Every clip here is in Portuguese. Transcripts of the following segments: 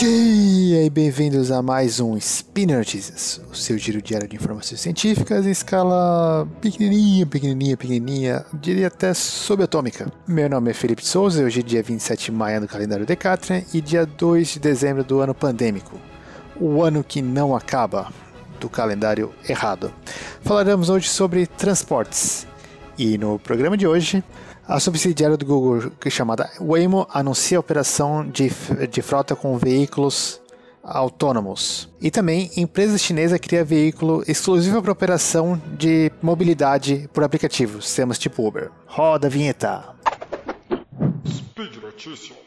dia e bem-vindos a mais um Spinner Notícias, o seu giro diário de informações científicas em escala pequenininha, pequenininha, pequenininha, diria até subatômica. Meu nome é Felipe Souza hoje é dia 27 de maio do calendário Decatrian e dia 2 de dezembro do ano pandêmico, o ano que não acaba, do calendário errado. Falaremos hoje sobre transportes e no programa de hoje a subsidiária do Google, é chamada Waymo, anuncia a operação de, de frota com veículos autônomos. E também, empresa chinesa cria veículo exclusivo para operação de mobilidade por aplicativo, sistemas tipo Uber. Roda a vinheta. Speed Notícias.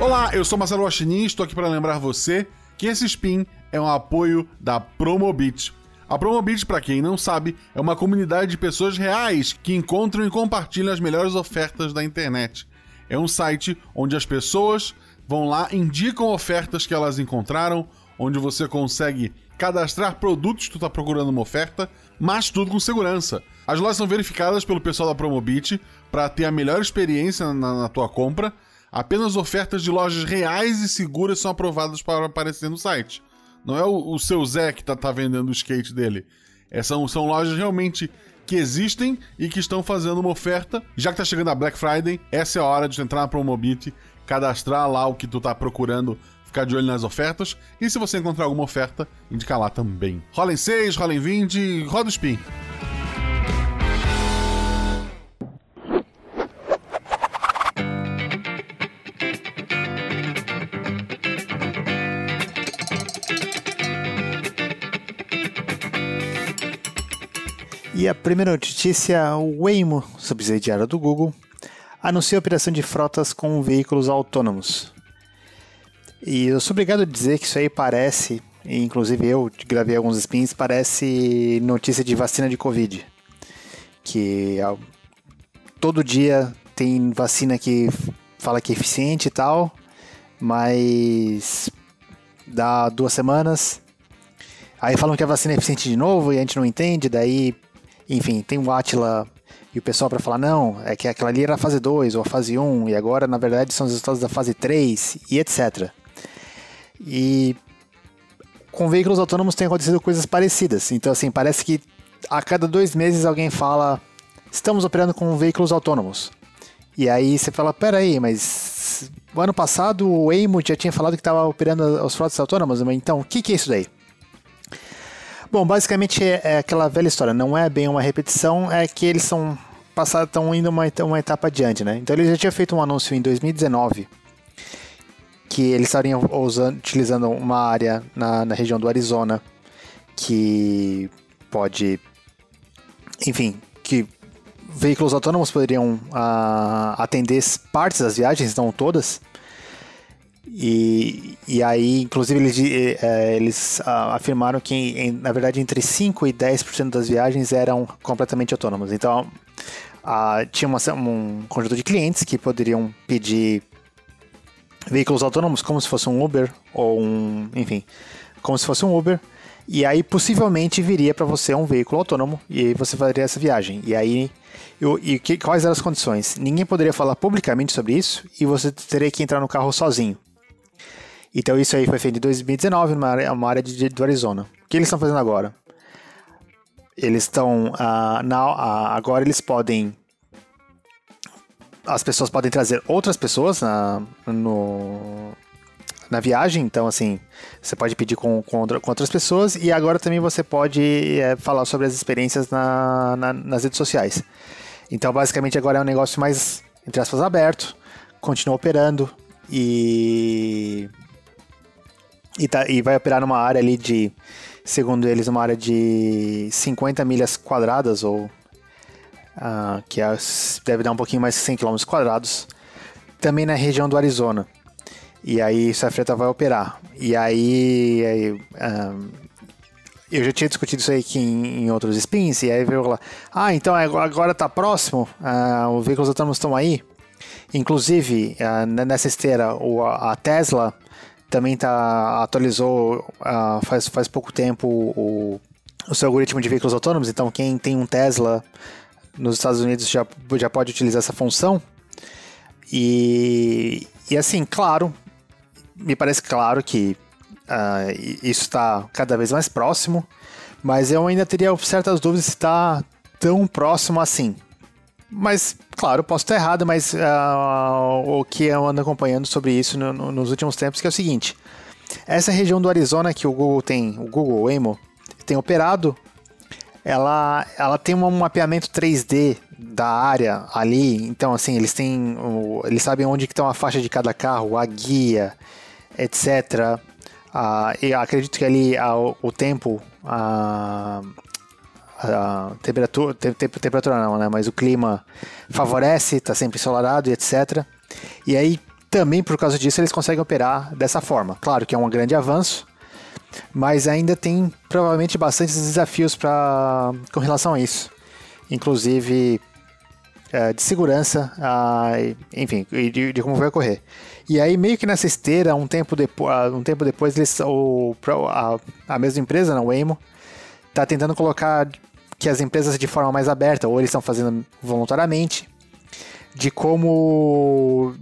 Olá, eu sou Marcelo Washington estou aqui para lembrar você que esse spin é um apoio da Promobit a Promobit, para quem não sabe, é uma comunidade de pessoas reais que encontram e compartilham as melhores ofertas da internet. É um site onde as pessoas vão lá, indicam ofertas que elas encontraram, onde você consegue cadastrar produtos que tu está procurando uma oferta, mas tudo com segurança. As lojas são verificadas pelo pessoal da Promobit para ter a melhor experiência na, na tua compra. Apenas ofertas de lojas reais e seguras são aprovadas para aparecer no site. Não é o, o seu Zé que tá, tá vendendo o skate dele. É, são, são lojas realmente que existem e que estão fazendo uma oferta. Já que tá chegando a Black Friday, essa é a hora de entrar na Promobit, cadastrar lá o que tu tá procurando, ficar de olho nas ofertas. E se você encontrar alguma oferta, indicar lá também. Rola em 6, rola em 20, roda o spin. E a primeira notícia, o Waymo, subsidiário do Google, anuncia a operação de frotas com veículos autônomos. E eu sou obrigado a dizer que isso aí parece, inclusive eu gravei alguns spins, parece notícia de vacina de Covid. Que todo dia tem vacina que fala que é eficiente e tal, mas dá duas semanas, aí falam que a vacina é eficiente de novo e a gente não entende, daí enfim, tem o Atila e o pessoal para falar, não, é que aquela ali era a fase 2 ou a fase 1, e agora na verdade são os resultados da fase 3 e etc. E com veículos autônomos tem acontecido coisas parecidas. Então, assim, parece que a cada dois meses alguém fala, estamos operando com veículos autônomos. E aí você fala, peraí, mas o ano passado o Waymo já tinha falado que estava operando os frotas autônomas, então o que, que é isso daí? Bom, basicamente é, é, aquela velha história, não é bem uma repetição, é que eles são passados, estão indo uma, uma etapa adiante, né? Então ele já tinha feito um anúncio em 2019 que eles estariam usando, utilizando uma área na, na região do Arizona que pode, enfim, que veículos autônomos poderiam uh, atender partes das viagens, não todas, e, e aí, inclusive, eles, é, eles ah, afirmaram que, na verdade, entre 5% e 10% das viagens eram completamente autônomas. Então, ah, tinha uma, um conjunto de clientes que poderiam pedir veículos autônomos como se fosse um Uber ou um, enfim, como se fosse um Uber. E aí possivelmente viria para você um veículo autônomo e você faria essa viagem. E aí, e que, quais eram as condições? Ninguém poderia falar publicamente sobre isso e você teria que entrar no carro sozinho. Então isso aí foi feito em 2019 numa área, uma área de, do Arizona. O que eles estão fazendo agora? Eles estão. Uh, uh, agora eles podem. As pessoas podem trazer outras pessoas na, no, na viagem, então assim, você pode pedir com, com, com outras pessoas e agora também você pode é, falar sobre as experiências na, na, nas redes sociais. Então basicamente agora é um negócio mais, entre aspas, aberto, continua operando e e, tá, e vai operar numa área ali de, segundo eles, uma área de 50 milhas quadradas, ou uh, que é, deve dar um pouquinho mais de 100 km quadrados, também na região do Arizona. E aí essa freta vai operar. E aí, aí um, eu já tinha discutido isso aí aqui em, em outros spins, e aí veio lá, ah, então agora está próximo, uh, os veículos autônomos estão aí. Inclusive, uh, nessa esteira, o, a Tesla também tá, atualizou uh, faz, faz pouco tempo o, o seu algoritmo de veículos autônomos. Então, quem tem um Tesla nos Estados Unidos já, já pode utilizar essa função. E, e assim, claro, me parece claro que uh, isso está cada vez mais próximo, mas eu ainda teria certas dúvidas se está tão próximo assim. Mas, claro, posso estar errado, mas uh, o que eu ando acompanhando sobre isso no, no, nos últimos tempos que é o seguinte: essa região do Arizona que o Google tem, o Google Waymo, tem operado, ela, ela tem um mapeamento 3D da área ali, então assim, eles têm, eles sabem onde que está a faixa de cada carro, a guia, etc. Uh, e acredito que ali uh, o tempo, uh, a temperatura, te, temperatura não, né? Mas o clima favorece, está sempre ensolarado e etc. E aí, também por causa disso, eles conseguem operar dessa forma. Claro que é um grande avanço, mas ainda tem provavelmente bastantes desafios pra, com relação a isso. Inclusive é, de segurança, enfim, de, de, como vai ocorrer. E aí, meio que nessa esteira, um tempo, depo um tempo depois, eles, o, a, a mesma empresa, o Waymo, está tentando colocar que as empresas de forma mais aberta, ou eles estão fazendo voluntariamente, de como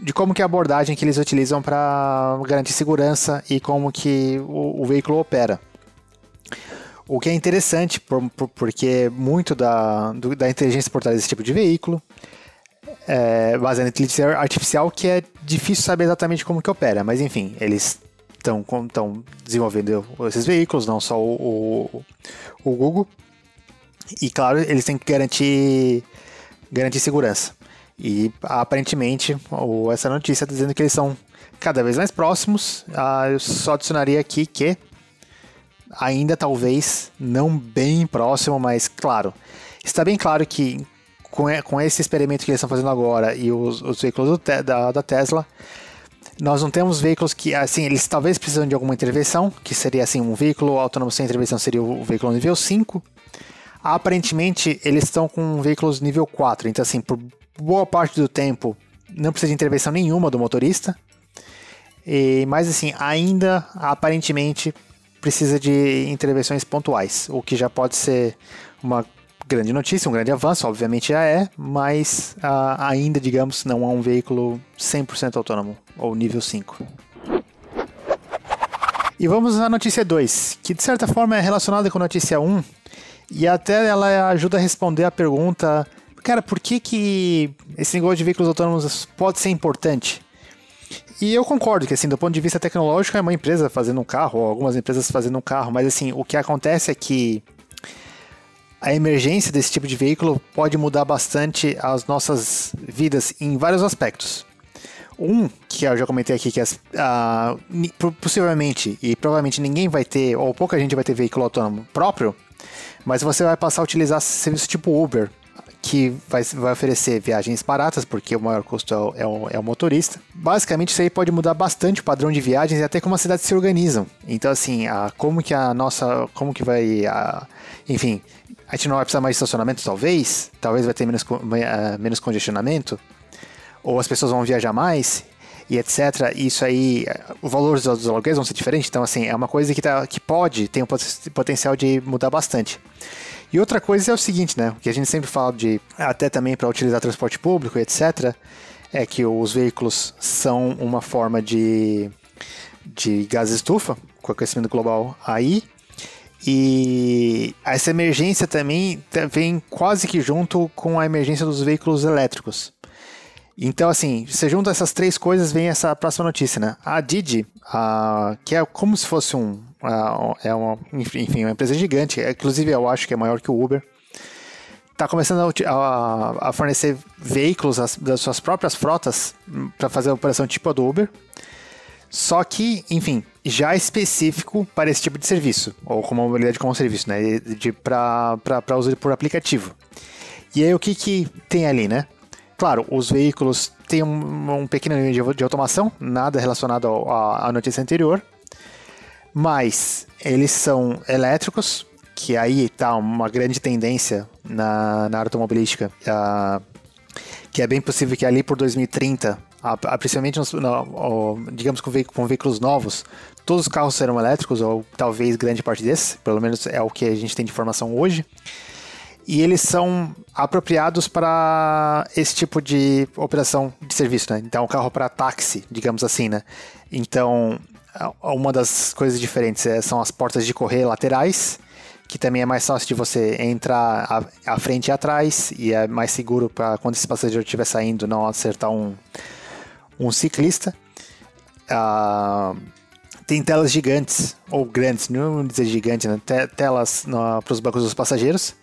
de como que é a abordagem que eles utilizam para garantir segurança e como que o, o, veículo opera. O que é interessante, por, por, porque muito da, do, da inteligência por trás desse tipo de veículo é baseada em inteligência artificial, que é difícil saber exatamente como que opera, mas enfim, eles estão desenvolvendo esses veículos, não só o, o, o Google, e claro, eles têm que garantir, garantir segurança. E aparentemente, essa notícia está dizendo que eles são cada vez mais próximos. Ah, eu só adicionaria aqui que ainda talvez não bem próximo, mas claro, está bem claro que com, com esse experimento que eles estão fazendo agora e os, os veículos da, da Tesla, nós não temos veículos que, assim, eles talvez precisam de alguma intervenção, que seria assim, um veículo autônomo sem intervenção seria o veículo nível 5, Aparentemente, eles estão com veículos nível 4, então assim, por boa parte do tempo não precisa de intervenção nenhuma do motorista. E, mas assim, ainda aparentemente precisa de intervenções pontuais, o que já pode ser uma grande notícia, um grande avanço, obviamente já é, mas uh, ainda, digamos, não é um veículo 100% autônomo, ou nível 5. E vamos à notícia 2, que de certa forma é relacionada com a notícia 1, e até ela ajuda a responder a pergunta, cara, por que, que esse negócio de veículos autônomos pode ser importante? E eu concordo que, assim, do ponto de vista tecnológico, é uma empresa fazendo um carro, ou algumas empresas fazendo um carro, mas, assim, o que acontece é que a emergência desse tipo de veículo pode mudar bastante as nossas vidas em vários aspectos. Um, que eu já comentei aqui, que uh, possivelmente e provavelmente ninguém vai ter, ou pouca gente vai ter veículo autônomo próprio, mas você vai passar a utilizar serviço tipo Uber, que vai, vai oferecer viagens baratas, porque o maior custo é o, é, o, é o, motorista. Basicamente, isso aí pode mudar bastante o padrão de viagens e até como as cidades se organizam. Então, assim, a, como que a nossa. Como que vai. Enfim, a gente não vai precisar mais de estacionamento, talvez. Talvez vai ter menos, uh, menos congestionamento. Ou as pessoas vão viajar mais e etc. Isso aí, o valor dos aluguéis vão ser diferentes, então assim, é uma coisa que, tá, que pode, tem o potencial de mudar bastante. E outra coisa é o seguinte, né, que a gente sempre fala de, até também para utilizar transporte público, etc., é que os veículos são uma forma de, de gás estufa, com o aquecimento global aí, e essa emergência também vem quase que junto com a emergência dos veículos elétricos. Então, assim, você junta essas três coisas, vem essa próxima notícia, né? A Didi, a, que é como se fosse um. A, é uma, enfim, uma empresa gigante, inclusive eu acho que é maior que o Uber. Está começando a, a, fornecer veículos das, das suas próprias frotas para fazer a operação tipo a do Uber. Só que, enfim, já específico para esse tipo de serviço, ou como mobilidade como serviço, né? Para uso por aplicativo. E aí o que, que tem ali, né? Claro, os veículos têm um, um pequeno nível de, de, automação, nada relacionado à notícia anterior, mas eles são elétricos, que aí está uma grande tendência na, na automobilística, uh, que é bem possível que ali por 2030, a, principalmente nos, no, digamos com, com veículos novos, todos os carros serão elétricos, ou talvez grande parte desses, pelo menos é o que a gente tem de informação hoje. E eles são apropriados para esse tipo de operação de serviço, né? Então, o carro para táxi, digamos assim, né? Então, uma das coisas diferentes é, são as portas de correr laterais, que também é mais fácil de você entrar à, frente e atrás, e é mais seguro para quando esse passageiro estiver saindo não acertar um, um ciclista. Uh, tem telas gigantes, ou grandes, não vou dizer gigante, né? telas para os bancos dos passageiros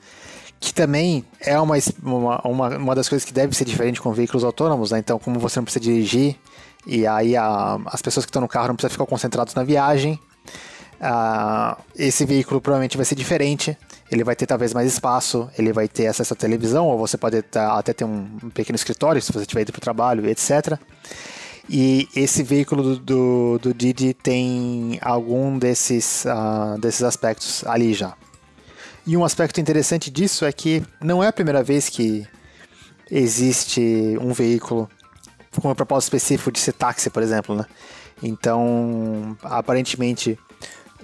que também é uma, uma, uma, das coisas que deve ser diferente com veículos autônomos, né? Então, como você não precisa dirigir, e aí a, as pessoas que estão no carro não precisam ficar concentradas na viagem, esse veículo provavelmente vai ser diferente. Ele vai ter talvez mais espaço, ele vai ter acesso à televisão, ou você pode até ter um, pequeno escritório se você estiver indo para o trabalho, etc. E esse veículo do, do, do Didi tem algum desses, uh, desses aspectos ali já. E um aspecto interessante disso é que não é a primeira vez que existe um veículo com um propósito específico de ser táxi, por exemplo, né? Então, aparentemente,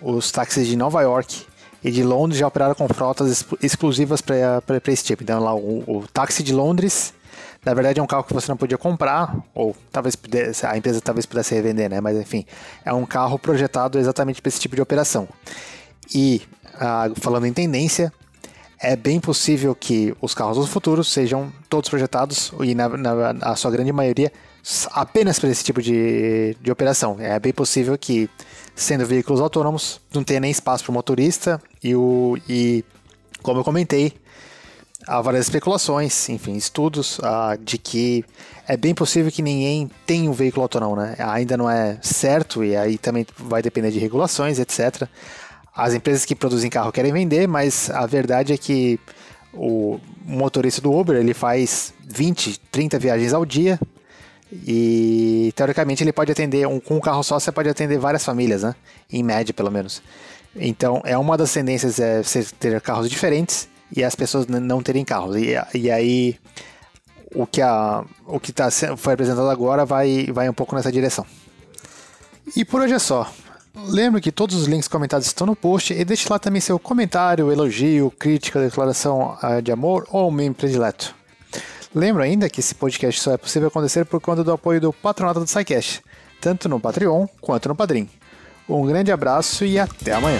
os táxis de Nova York e de Londres já operaram com frotas exclusivas para esse tipo. Então, lá, o, o, táxi de Londres, na verdade, é um carro que você não podia comprar, ou talvez pudesse, a empresa talvez pudesse revender, né? Mas, enfim, é um carro projetado exatamente para esse tipo de operação. E ah, falando em tendência, é bem possível que os carros do futuro sejam todos projetados, e na, na a sua grande maioria, apenas para esse tipo de, de operação. É bem possível que, sendo veículos autônomos, não tenha nem espaço para o motorista e, o, e, como eu comentei, há várias especulações, enfim, estudos uh, de que é bem possível que ninguém tenha um veículo autônomo, né? Ainda não é certo e aí também vai depender de regulações, etc as empresas que produzem carro querem vender, mas a verdade é que o motorista do Uber ele faz 20, 30 viagens ao dia e teoricamente ele pode atender um, com um carro só você pode atender várias famílias, né? Em média, pelo menos. Então, é uma das tendências é você ter carros diferentes e as pessoas não terem carros. E, e aí o que a o que tá, foi apresentado agora vai vai um pouco nessa direção. E por hoje é só. Lembre que todos os links comentados estão no post e deixe lá também seu comentário, elogio, crítica, declaração ah, de amor ou meme predileto. Lembro ainda que esse podcast só é possível acontecer por conta do apoio do patronato do SciCast, tanto no Patreon quanto no Padrim. Um grande abraço e até amanhã.